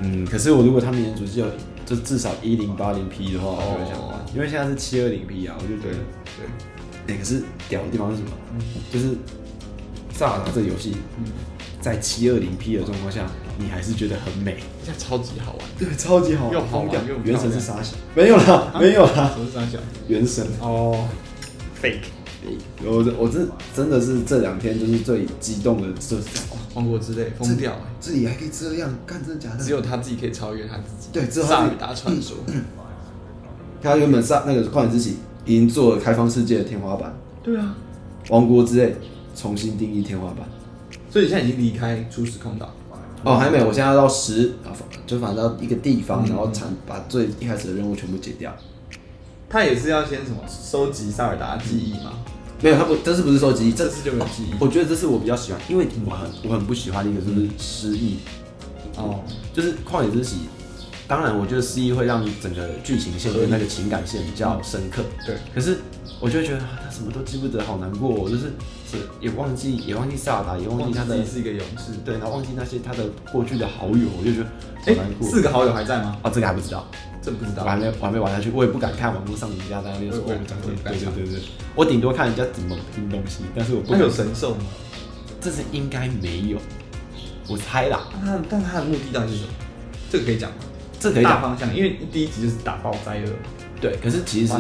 嗯，可是我如果他明年主机有就至少一零八零 P 的话，我就会想换，因为现在是七二零 P 啊，我就觉得对。哎，可是屌的地方是什么？就是萨尔达这游戏，在七二零 P 的状况下，你还是觉得很美，现在超级好玩。对，超级好玩，又好玩又原神是啥小？没有啦，没有啦，什么是啥小？原神哦，fake。我我这真的是这两天就是最激动的，就是王国之泪疯掉，自己还可以这样干，真的假的？只有他自己可以超越他自己。对，只有萨尔达传说。他原本萨那个旷野之息已经做了开放世界的天花板。对啊，王国之泪重新定义天花板。所以你现在已经离开初始空岛。哦，还没，我现在要到十，就反正到一个地方，然后产把最一开始的任务全部解掉。他也是要先什么收集萨尔达记忆吗？没有，他不，这是不是收集？这次就没有记忆。我觉得这是我比较喜欢，因为我很我很不喜欢的一个就是失忆。哦，就是旷野之息。当然，我觉得失忆会让整个剧情线跟那个情感线比较深刻。对。可是，我就会觉得他什么都记不得，好难过。我就是是也忘记也忘记萨尔达，也忘记他的是一个勇士。对，然后忘记那些他的过去的好友，我就觉得好难过。四个好友还在吗？哦，这个还不知道。这不知道，我还没我还没玩下去，我也不敢看网络上人家在那边说我讲这对对对对，我顶多看人家怎么拼东西，但是我不。他有神兽吗？这是应该没有，我猜啦。他但他的目的到底是什么？这个可以讲吗？这可以讲。大方向，因为第一集就是打爆灾厄。对，可是其实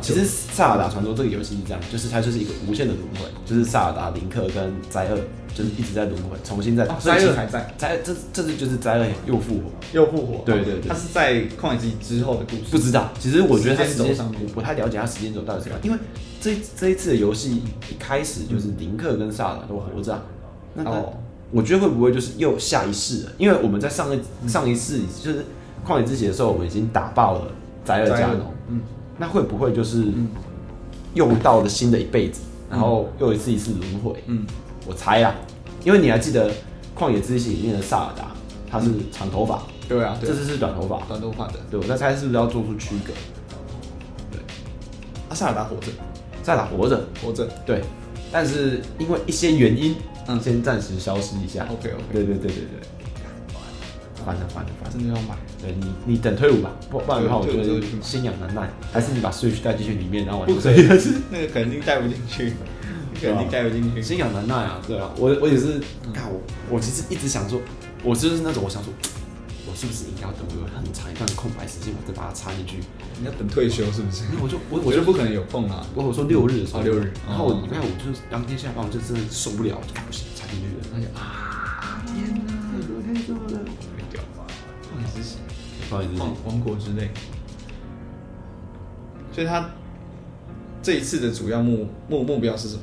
其实萨尔达传说这个游戏是这样，就是它就是一个无限的轮回，就是萨尔达、林克跟灾厄就是一直在轮回，重新在。灾厄还在，灾这这是就是灾厄又复活，又复活。对对对，他是在旷野之息之后的故事。不知道，其实我觉得他时间上我不太了解他时间轴到底是什么，因为这这一次的游戏一开始就是林克跟萨尔都活着，那我觉得会不会就是又下一世了？因为我们在上一上一世就是旷野之息的时候，我们已经打爆了灾厄加农，嗯。那会不会就是又到了新的一辈子，嗯、然后又一次一次轮回？嗯，我猜啊，因为你还记得《旷野之息》里面的萨尔达，他是长头发，对啊，这次是短头发，短头发的，对，我在猜是不是要做出区隔？对，啊，萨尔达活着，萨尔达活着，活着，对，但是因为一些原因，嗯，先暂时消失一下。OK OK，对对对对对。烦了烦了烦了，真的要买？对你，你等退伍吧，不不然的话，我觉得心痒难耐。还是你把 Switch 带进去里面，然后玩。不可以，那个肯定带不进去，肯定带不进去。心痒难耐啊，对啊，我我也是。看我，我其实一直想说，我就是那种我想说，我是不是应该要等我有很长一段空白时间，我再把它插进去？你要等退休是不是？我就我我就不可能有空啊。我我说六日的时候，六日，然后我你看我就是当天下班，我就真的受不了，就不行插进去了。那就啊，天哪，怎么可以这么的？王王国之泪，所以他这一次的主要目目目标是什么？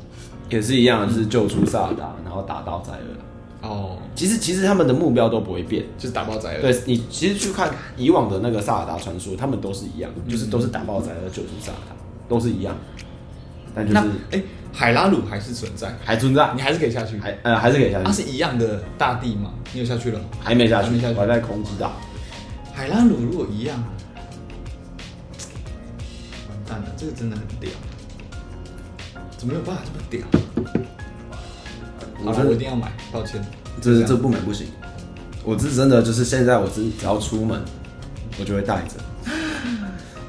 也是一样，就是救出萨尔达，然后打到灾厄。哦，其实其实他们的目标都不会变，就是打爆灾厄。对，你其实去看以往的那个萨尔达传说，他们都是一样，就是都是打爆灾厄，救出萨尔达，都是一样。但就是，哎，海拉鲁还是存在，还存在，你还是可以下去，还呃还是可以下去。它是一样的大地吗？你有下去了吗？还没下去，我还在空之岛。海拉鲁如果一样，完蛋了，这个真的很屌，怎么有办法这么屌？好了，我一定要买，抱歉，这这不买不行。我是真的就是现在，我是只要出门，我就会带着，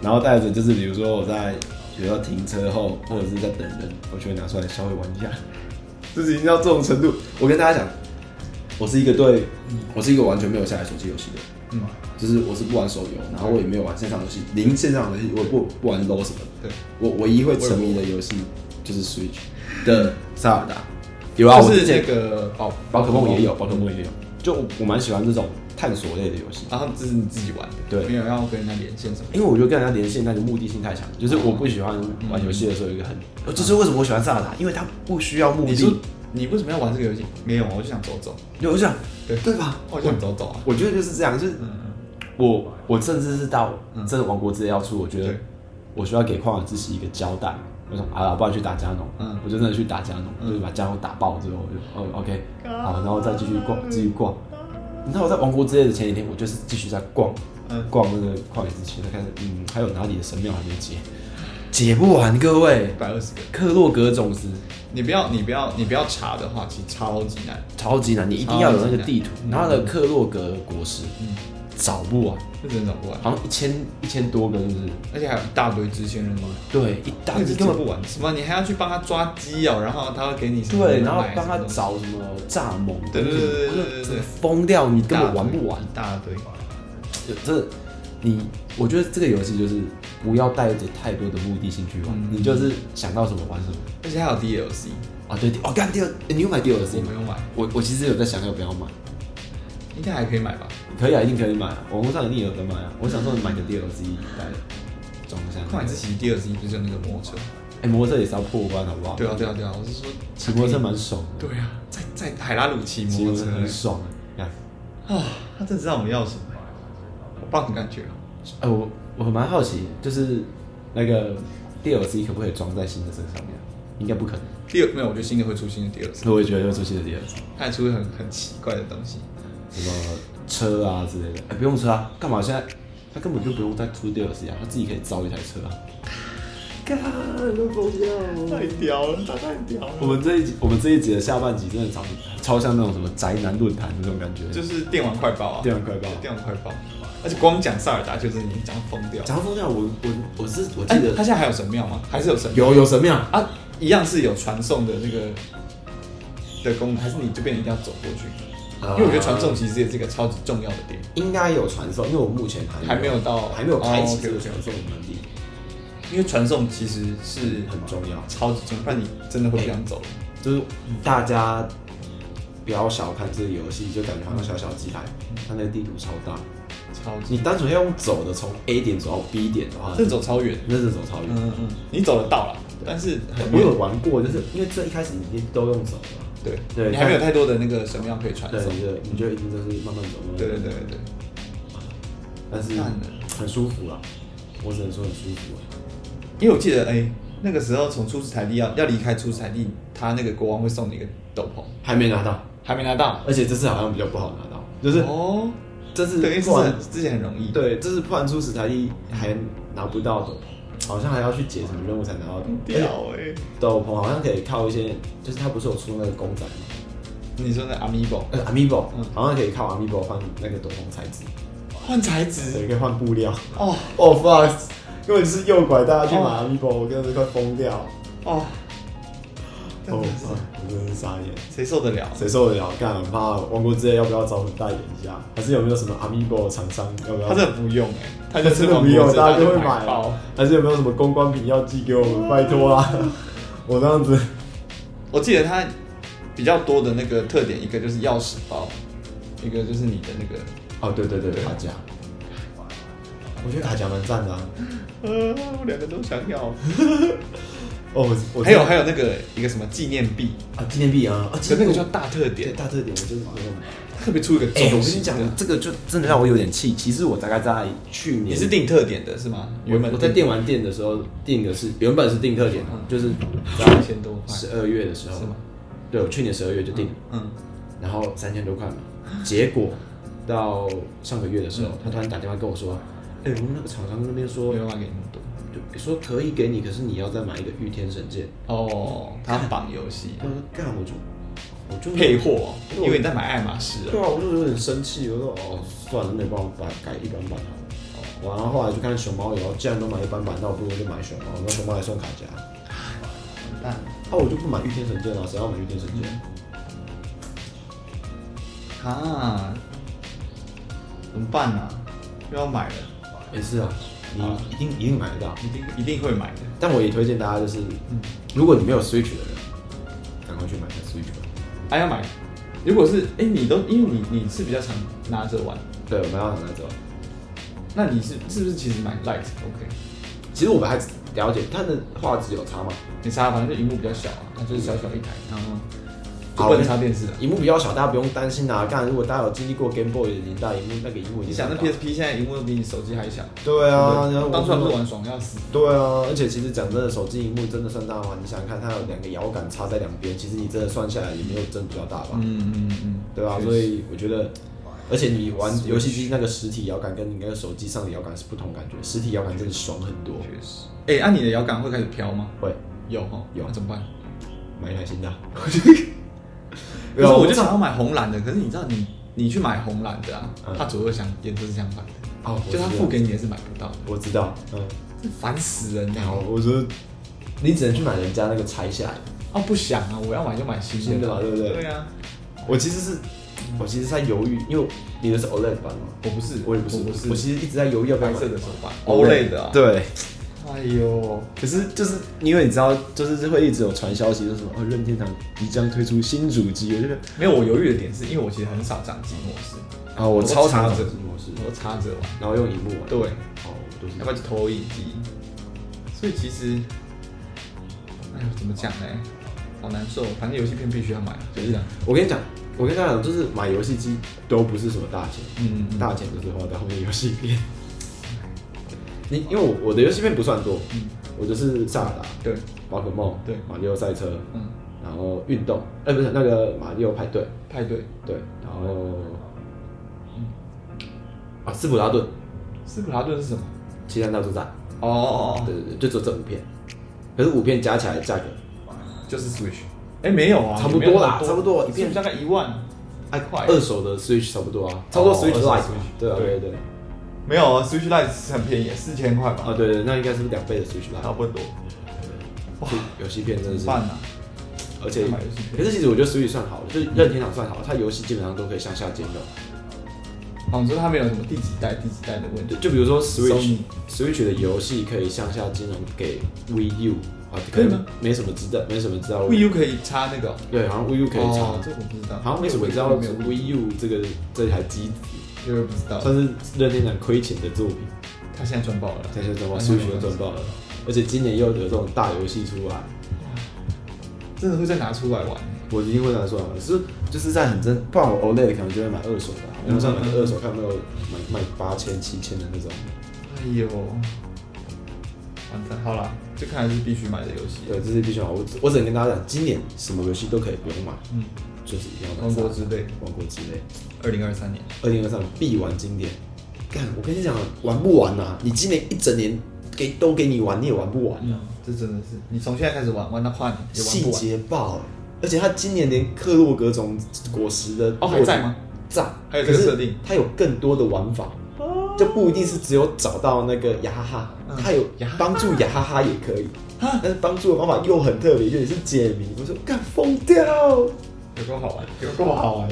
然后带着就是比如说我在学校停车后，或者是在等人，我就会拿出来稍微玩一下。就是已经到这种程度，我跟大家讲，我是一个对，我是一个完全没有下载手机游戏的。嗯，就是我是不玩手游，然后我也没有玩线上游戏，零线上游戏，我不不玩 LOL 什么的。对，我唯一会沉迷的游戏就是 Switch 的萨尔达。有啊，就是这个宝宝可梦也有，宝可梦也有。就我蛮喜欢这种探索类的游戏。然后这是你自己玩的，对，没有要跟人家连线什么。因为我觉得跟人家连线那个目的性太强，就是我不喜欢玩游戏的时候有一个很，就是为什么我喜欢萨尔达，因为它不需要目的。你为什么要玩这个游戏？没有，我就想走走。我就想，对对吧？我想走走啊。我觉得就是这样，就是我我甚至是到真的王国之泪要出，我觉得我需要给旷野之息一个交代。我说啊，不然去打加农，嗯，我就真的去打加农，嗯、就是把加农打爆之后，我就哦 OK，好，然后再继续逛，继续逛。你知道我在王国之夜的前几天，我就是继续在逛，嗯，逛那个旷野之息，再看嗯，还有哪里的神庙还没解，解不完，各位，一百二十个。克洛格种子，你不要你不要你不要查的话，其实超级难，超级难，你一定要有那个地图，然后的克洛格果实，嗯。找不完，是真找不完，好像一千一千多个，是不是？而且还有一大堆支线任务。对，一大堆根本不完。什么？你还要去帮他抓鸡哦，然后他会给你什么？对，然后帮他找什么蚱蜢？对对对对对对，疯掉！你根本玩不完，一大堆。这，你我觉得这个游戏就是不要带着太多的目的性去玩，你就是想到什么玩什么。而且还有 DLC 啊，对，哦，干第二，你有买 DLC？我没有买，我我其实有在想要不要买。应该还可以买吧？可以啊，一定可以买啊！网络上一定有人买啊！我想说你买个 DLC 来装一下。旷野之息 DLC 不是就那个摩托车？哎，摩托车也是要破关，好不好？对啊，对啊，对啊！我是说骑摩托车蛮爽的。对啊，在在海拉鲁骑摩托车很爽啊！啊，他真知道我们要什么，好棒的感觉啊！哎，我我蛮好奇，就是那个 DLC 可不可以装在新的车上面？应该不可能。第二没有，我觉得新的会出新的 DLC。我也觉得会出新的 DLC。它还出很很奇怪的东西。什么车啊之类的？哎、欸，不用车啊，干嘛？现在他根本就不用再出 DLC 啊，他自己可以造一台车啊。干，都疯掉！太屌了，他太屌了。我们这一集，我们这一集的下半集真的超超像那种什么宅男论坛那种感觉，就是电玩快报啊，电玩快报，电玩快报。而且光讲萨尔达就是已经讲疯掉，讲疯掉。我我我是我记得、欸、他现在还有神庙吗？还是有神庙？有有神庙啊，一样是有传送的那个的功能，还是你这边一定要走过去？因为我觉得传送其实也是一个超级重要的点，应该有传送，因为我目前还还没有到，还没有开启这个传送的能力。因为传送其实是很重要，超级重要，不然你真的会不想走。就是大家不要小看这个游戏，就感觉好像小小机台，它那个地图超大，超级。你单纯要用走的从 A 点走到 B 点的话，这走超远，那是走超远。嗯嗯，你走得到了，但是我有玩过，就是因为这一开始你都用走的。对。对，你还没有太多的那个什么样可以传送，对，你就一定就是慢慢走，慢慢走。对对对。对，但是很舒服啊，我只能说很舒服啊。因为我记得，哎，那个时候从初始台地要要离开初始台地，他那个国王会送你一个斗篷，还没拿到，还没拿到，而且这次好像比较不好拿到，就是哦，这次等于是之前很容易，对，这次破完初始台地还拿不到斗篷。好像还要去解什么任务才拿到屌哎！斗篷好像可以靠一些，就是他不是有出那个公仔吗？你说那 Amiibo？呃，Amiibo，好像可以靠 Amiibo 换那个斗篷材质，换材质，对，可以换布料。哦哦，fuck！因为是诱拐大家去买 Amiibo，我真的是快疯掉。哦。哦，我真的是傻眼，谁受得了？谁受得了？干，很怕王国之泪要不要找我们代言一下？还是有没有什么 Amiibo 厂商要不要？他真的不用哎，他真的不用，大家就会买。还是有没有什么公关品要寄给我们？拜托啊！我这样子，我记得他比较多的那个特点，一个就是钥匙包，一个就是你的那个哦，对对对，卡夹。我觉得卡夹蛮赞的啊。呃，我两个都想要。哦，还有还有那个一个什么纪念币啊，纪念币啊，可那个叫大特点，大特点，我就是特别出一个。哎，我跟你讲，这个就真的让我有点气。其实我大概在去年，你是定特点的是吗？原本我在电玩店的时候定的是原本是定特点的，就是三千多块，十二月的时候？对，我去年十二月就定了，嗯，然后三千多块嘛，结果到上个月的时候，他突然打电话跟我说，哎，我们那个厂商那边说没办法给你。就说可以给你，可是你要再买一个御天神剑哦。他绑游戏，他说干，我就我就配货，因为你在买爱马仕啊。对啊，我就有点生气，我说哦，算了，那你帮我改改一般版好。哦，然后后来就看熊猫有，既然都买一般版，那我不如就买熊猫，那熊猫还送卡夹。完蛋，那我就不买御天神剑了，谁要买御天神剑？啊，怎么办呢？又要买了，没事啊。你一定一定买得到，一定一定会买的。但我也推荐大家，就是，如果你没有 Switch 的人，赶快去买台 Switch 吧。还要买？如果是，哎，你都因为你你是比较常拿着玩，对，我比较常拿着玩。那你是是不是其实买 Lite？OK？其实我们还了解它的画质有差吗？没差，反正就荧幕比较小啊，它就是小小一台，然后不能插电视的，荧幕比较小，大家不用担心啊。干，如果大家有经历过 Game Boy 的年代，荧幕那个荧幕，你想那 PSP 现在荧幕都比你手机还小。对啊，然后当初不是玩爽要死。对啊，而且其实讲真的，手机荧幕真的算大吗？你想想看，它有两个摇杆插在两边，其实你真的算下来也没有真的比较大吧？嗯嗯嗯，对吧？所以我觉得，而且你玩游戏机那个实体摇杆跟你那个手机上的摇杆是不同感觉，实体摇杆真的爽很多。确实。哎，按你的摇杆会开始飘吗？会，有哈，有。那怎么办？买一台新的。可是我就想要买红蓝的，可是你知道你你去买红蓝的啊，它左右相颜色是相反的。哦，就他付给你也是买不到的。我知道，嗯，烦死人了。我说你只能去买人家那个拆下来。哦，不想啊，我要买就买新的。嘛，对不对？对啊。我其实是，我其实在犹豫，因为你的是 OLED 版嘛，我不是，我也不是，我其实一直在犹豫要不要买。色的手办 OLED 的，对。哎呦，可是就是因为你知道，就是会一直有传消息，就是什么哦，任天堂即将推出新主机。我觉得没有，我犹豫的点是因为我其实很少掌机模式啊，我超常掌机模式，我插着玩，然后用荧幕玩。对，哦，都是要不然就投影机。所以其实，哎呦，怎么讲呢？好难受。反正游戏片必须要买，就是这样。我跟你讲，我跟大家讲，就是买游戏机都不是什么大钱，嗯，大钱就是花在后面游戏片。你因为我我的游戏片不算多，嗯，我就是萨尔达，对，宝可梦，对，马里奥赛车，嗯，然后运动，哎，不是那个马里奥派对，派对，对，然后，嗯，啊，斯普拉顿，斯普拉顿是什么？奇弹大作战，哦哦哦，对对对，就只有这五片，可是五片加起来价格就是 Switch，哎，没有啊，差不多啦，差不多，一片大概一万，太快，二手的 Switch 差不多啊，差不多 Switch Lite，对啊，对对。没有啊，Switch Lite 是很便宜，四千块吧？啊，对对，那应该是两倍的 Switch Lite，差不多。哇，游戏片真的是，办啊！而且，可是其实我觉得 Switch 算好了，就是任天堂算好了，它游戏基本上都可以向下兼容。哦，你说它没有什么第几代、第几代的问题？就比如说 Switch，Switch 的游戏可以向下兼容给 Wii U 啊？可以吗？没什么知道，没什么知道。Wii U 可以插那个？对，好像 Wii U 可以插，这我不知道。好像没什么知道 Wii U 这个这台机子。因为不知道，算是任天堂亏钱的作品。他现在赚爆了，现在赚爆，Switch 又赚爆了，而且今年又有这种大游戏出来，真的会再拿出来玩？我一定会拿出来玩，是就是在很真，不然我 OLED 可能就会买二手的，网络上买二手看有没有买卖八千、七千的那种。哎呦，完蛋，好了，这看来是必须买的游戏。对，这是必须买。我我只能跟大家讲，今年什么游戏都可以不用买。嗯。就是一定要玩，王国之泪，王国之泪，二零二三年，二零二三年必玩经典。干，我跟你讲，玩不完呐、啊？你今年一整年给都给你玩，你也玩不完。嗯，这真的是，你从现在开始玩，玩到跨年也玩不完。细节爆，而且他今年连克洛格种果实的哦还在吗？在，还有这个设定，它有更多的玩法，就不一定是只有找到那个雅哈哈，他有帮助雅哈哈也可以，但是帮助的方法又很特别，就也是解谜。我说干疯掉。有多好玩？有多好玩？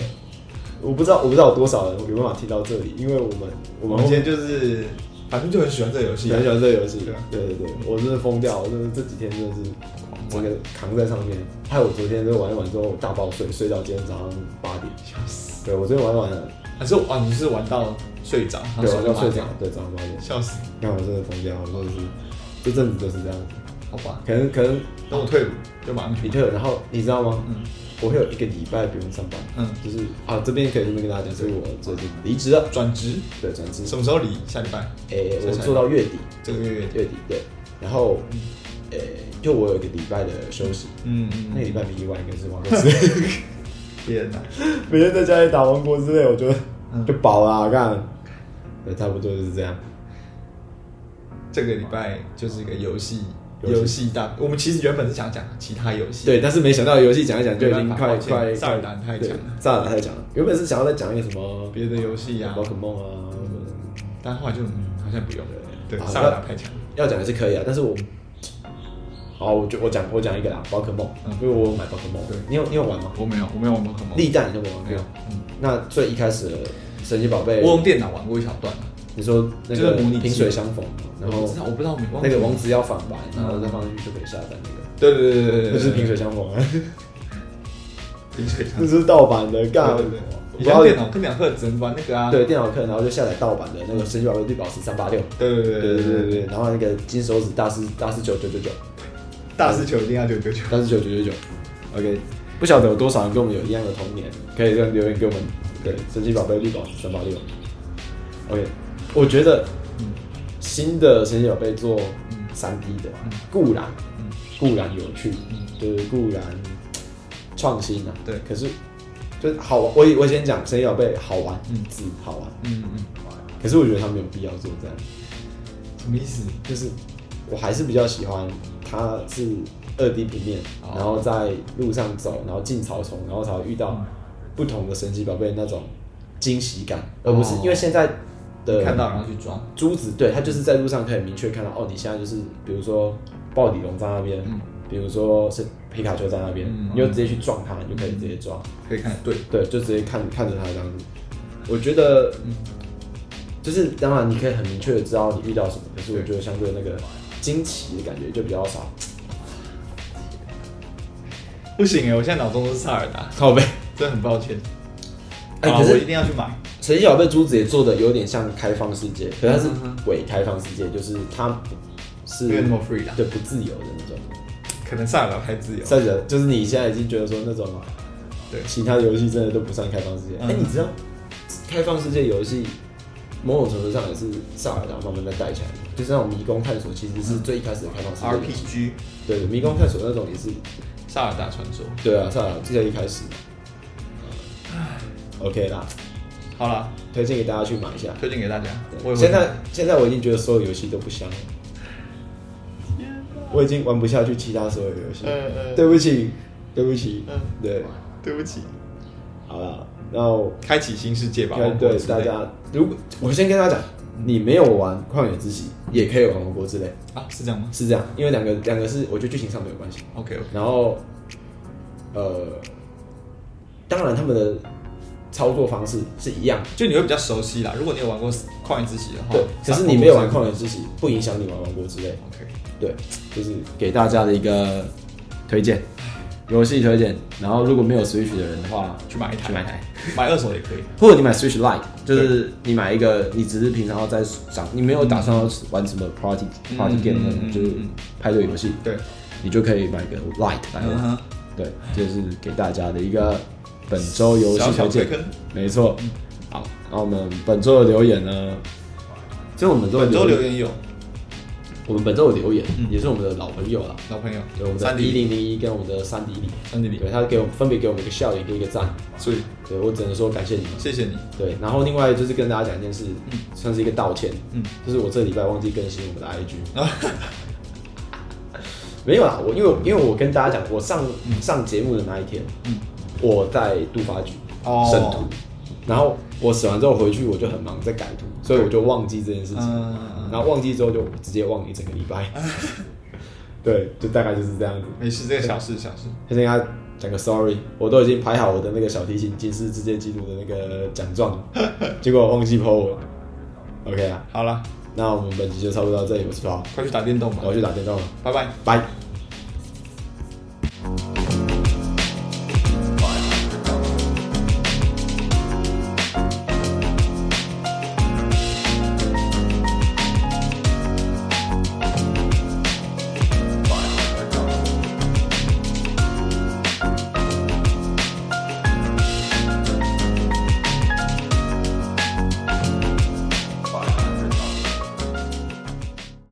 我不知道，我不知道有多少人有办法听到这里，因为我们我们今天就是反正就很喜欢这个游戏，很喜欢这个游戏。对对对，我真的疯掉，我真的这几天真的是整个扛在上面。害我昨天就玩一玩之后大爆睡，睡到今天早上八点，笑死。对我昨天玩一玩，还是啊，你是玩到睡着？对，我就睡着，对，早上八点，笑死。那我真的疯掉，我说的是这阵子就是这样子。好吧，可能可能等我退伍就马上比特，然后你知道吗？嗯。我会有一个礼拜不用上班，嗯，就是啊，这边可以顺便跟大家讲，所以我最近离职了，转职，对，转职，什么时候离？下礼拜，诶，我做到月底，这个月月月底，对，然后，诶，就我有一个礼拜的休息，嗯嗯，那个礼拜没意外应该是王国之泪，天哪，每天在家里打王国之类，我觉得就饱了，干，对，差不多就是这样，这个礼拜就是一个游戏。游戏。大，我们其实原本是想讲其他游戏，对，但是没想到游戏讲一讲就已经快快萨尔达太强了，萨尔达太强了。原本是想要再讲一个什么别的游戏啊，宝可梦啊，但后来就好像不用了。对，萨尔达太强，要讲也是可以啊，但是我，好，我就我讲我讲一个啦，宝可梦，因为我买宝可梦，对，你有你有玩吗？我没有，我没有玩宝可梦。历代你都没有玩过，嗯，那最一开始的神奇宝贝，我用电脑玩过一小段。你说那个萍水相逢，然后我不知道那个王子要反白，然后再放进去就可以下单那个。对对对对对，就是萍水相逢啊！萍水相逢，这是盗版的，干！以前电脑课两课只能玩那个啊。对，电脑课然后就下载盗版的那个神奇宝贝绿宝石三八六。对对对对对对，然后那个金手指大师大师九九九九，大师球一定要九九九，大师球九九九。OK，不晓得有多少人跟我们有一样的童年，可以留言给我们。对，神奇宝贝绿宝石三八六。OK，我觉得，嗯，新的神奇宝贝做三 D 的，固然，固然有趣，就是固然创新啊。对，可是就好，我我先讲神奇宝贝好玩，嗯，字好玩，嗯嗯。可是我觉得他没有必要做这样。什么意思？就是我还是比较喜欢它是二 D 平面，然后在路上走，然后进草丛，然后才会遇到。不同的神奇宝贝那种惊喜感，而不是因为现在的看到然后去抓珠子，对，它就是在路上可以明确看到哦，你现在就是比如说暴鲤龙在那边，比如说是皮卡丘在那边，你就直接去撞它，你就可以直接抓，可以看对。对，就直接看看着它这样子。我觉得，就是当然你可以很明确的知道你遇到什么，可是我觉得相对那个惊奇的感觉就比较少。不行哎，我现在脑中都是萨尔达，靠北。真的很抱歉，哎，可是我一定要去买。神奇宝贝珠子也做的有点像开放世界，可是它是伪开放世界，就是它是没有那么 free 啊，对，不自由的那种。可能萨尔达太自由，萨尔达就是你现在已经觉得说那种，对，其他的游戏真的都不算开放世界。哎，你知道开放世界游戏某种程度上也是萨尔达慢慢在带起来的，就是那种迷宫探索，其实是最一开始的开放世界 RPG，对，迷宫探索那种也是萨尔达传说，对啊，萨尔达最一开始。OK 啦，好了，推荐给大家去买一下。推荐给大家。现在现在我已经觉得所有游戏都不香了，我已经玩不下去其他所有游戏。对不起，对不起，对，对不起。好了，然后开启新世界吧。对大家，如果我先跟大家讲，你没有玩《旷野之息》，也可以玩《王国之泪》啊？是这样吗？是这样，因为两个两个是，我觉得剧情上没有关系。OK，然后，呃，当然他们的。操作方式是一样，就你会比较熟悉啦。如果你有玩过《旷野之息》的话，对，可是你没有玩《旷野之息》，不影响你玩《王国之泪》。OK，对，就是给大家的一个推荐，游戏推荐。然后如果没有 Switch 的人的话，去买一台，去买一台，买二手也可以。或者你买 Switch Lite，就是你买一个，你只是平常要在上，你没有打算要玩什么 Party Party Game，就是派对游戏，对，你就可以买个 Lite 来玩。对，就是给大家的一个。本周游戏推荐，没错。好，那我们本周的留言呢？其实我们本周留言有，我们本周有留言也是我们的老朋友了，老朋友，对我们的一零零一跟我们的三 D 里，三 D 里，对，他给我们分别给我们一个笑脸跟一个赞，所以，对我只能说感谢你们，谢谢你。对，然后另外就是跟大家讲一件事，算是一个道歉，嗯，就是我这礼拜忘记更新我们的 IG，没有啦，我因为因为我跟大家讲，我上上节目的那一天，嗯。我在杜发局审图，然后我审完之后回去，我就很忙在改图，所以我就忘记这件事情。然后忘记之后就直接忘了一整个礼拜。对，就大概就是这样子。没事，这个小事小事。先跟他讲个 sorry，我都已经排好我的那个小提琴金氏世界纪录的那个奖状，结果我忘记 po 了。OK 啊，好了，那我们本期就差不多到这里，我是 Paul，快去打电动吧，我要去打电动了，拜拜，拜。